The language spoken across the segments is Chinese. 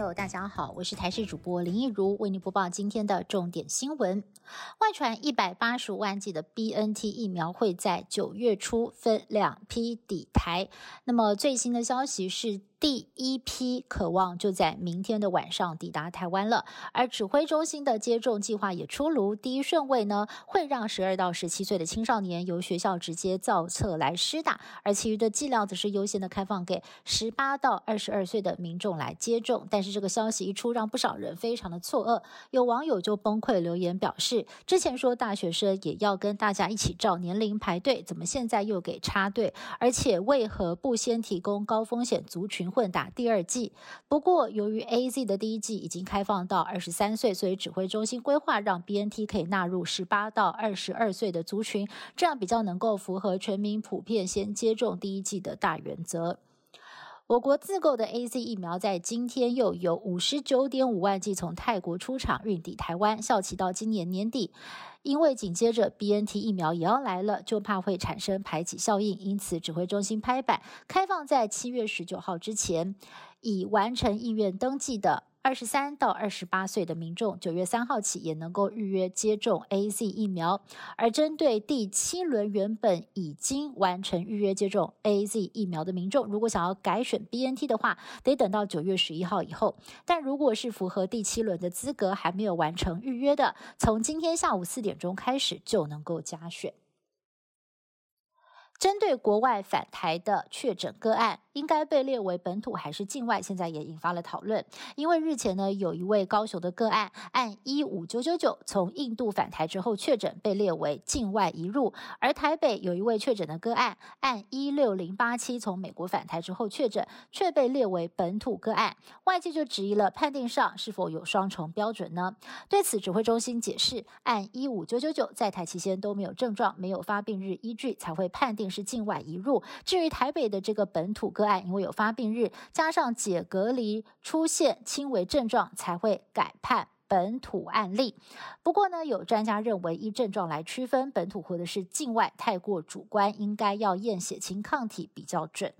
友，大家好，我是台视主播林一如，为您播报今天的重点新闻。外传一百八十五万剂的 B N T 疫苗会在九月初分两批抵台。那么最新的消息是。第一批渴望就在明天的晚上抵达台湾了，而指挥中心的接种计划也出炉。第一顺位呢，会让十二到十七岁的青少年由学校直接造册来施打，而其余的剂量则是优先的开放给十八到二十二岁的民众来接种。但是这个消息一出，让不少人非常的错愕，有网友就崩溃留言表示：之前说大学生也要跟大家一起照年龄排队，怎么现在又给插队？而且为何不先提供高风险族群？混打第二剂，不过由于 A Z 的第一剂已经开放到二十三岁，所以指挥中心规划让 B N T 可以纳入十八到二十二岁的族群，这样比较能够符合全民普遍先接种第一剂的大原则。我国自购的 A C 疫苗在今天又有五十九点五万剂从泰国出厂运抵台湾，效期到今年年底。因为紧接着 B N T 疫苗也要来了，就怕会产生排挤效应，因此指挥中心拍板，开放在七月十九号之前已完成意愿登记的。二十三到二十八岁的民众，九月三号起也能够预约接种 A Z 疫苗。而针对第七轮原本已经完成预约接种 A Z 疫苗的民众，如果想要改选 B N T 的话，得等到九月十一号以后。但如果是符合第七轮的资格，还没有完成预约的，从今天下午四点钟开始就能够加选。针对国外返台的确诊个案。应该被列为本土还是境外？现在也引发了讨论。因为日前呢，有一位高雄的个案，按一五九九九从印度返台之后确诊，被列为境外移入；而台北有一位确诊的个案，按一六零八七从美国返台之后确诊，却被列为本土个案。外界就质疑了，判定上是否有双重标准呢？对此，指挥中心解释，按一五九九九在台期间都没有症状，没有发病日依据，才会判定是境外移入。至于台北的这个本土，个案因为有发病日，加上解隔离出现轻微症状，才会改判本土案例。不过呢，有专家认为，依症状来区分本土或者是境外，太过主观，应该要验血清抗体比较准。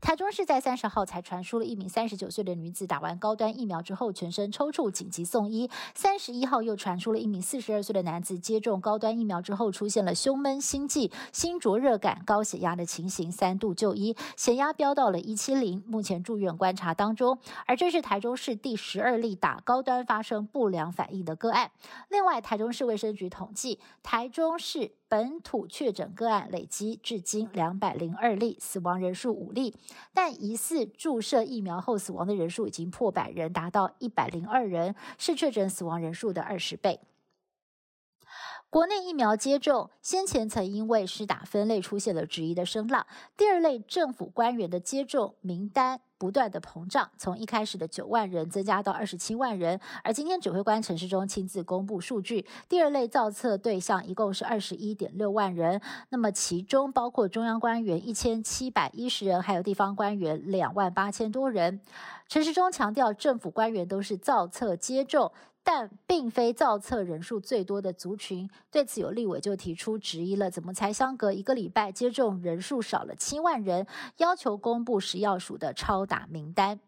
台中市在三十号才传出了一名三十九岁的女子打完高端疫苗之后全身抽搐，紧急送医。三十一号又传出了一名四十二岁的男子接种高端疫苗之后出现了胸闷、心悸、心灼热感、高血压的情形，三度就医，血压飙到了一七零，目前住院观察当中。而这是台中市第十二例打高端发生不良反应的个案。另外，台中市卫生局统计，台中市。本土确诊个案累积至今两百零二例，死亡人数五例，但疑似注射疫苗后死亡的人数已经破百人，达到一百零二人，是确诊死亡人数的二十倍。国内疫苗接种先前曾因为施打分类出现了质疑的声浪，第二类政府官员的接种名单。不断的膨胀，从一开始的九万人增加到二十七万人，而今天指挥官陈世忠亲自公布数据，第二类造册对象一共是二十一点六万人，那么其中包括中央官员一千七百一十人，还有地方官员两万八千多人。陈世忠强调，政府官员都是造册接种。但并非造册人数最多的族群，对此有立委就提出质疑了：怎么才相隔一个礼拜，接种人数少了七万人？要求公布食药署的超打名单。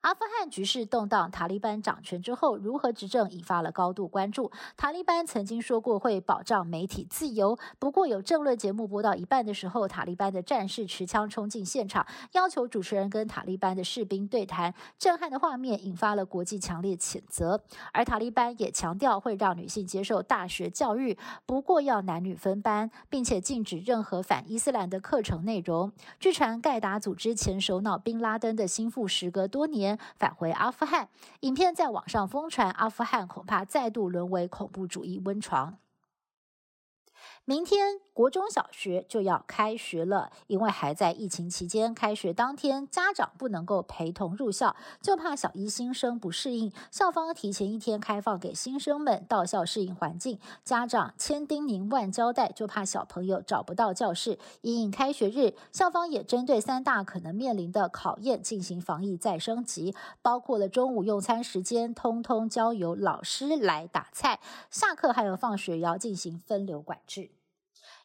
阿富汗局势动荡，塔利班掌权之后如何执政引发了高度关注。塔利班曾经说过会保障媒体自由，不过有政论节目播到一半的时候，塔利班的战士持枪冲进现场，要求主持人跟塔利班的士兵对谈，震撼的画面引发了国际强烈谴责。而塔利班也强调会让女性接受大学教育，不过要男女分班，并且禁止任何反伊斯兰的课程内容。据传，盖达组织前首脑宾拉登的心腹时隔多年返回阿富汗，影片在网上疯传，阿富汗恐怕再度沦为恐怖主义温床。明天国中小学就要开学了，因为还在疫情期间，开学当天家长不能够陪同入校，就怕小一新生不适应。校方提前一天开放给新生们到校适应环境，家长千叮咛万交代，就怕小朋友找不到教室。因应开学日，校方也针对三大可能面临的考验进行防疫再升级，包括了中午用餐时间，通通交由老师来打菜；下课还有放学也要进行分流管制。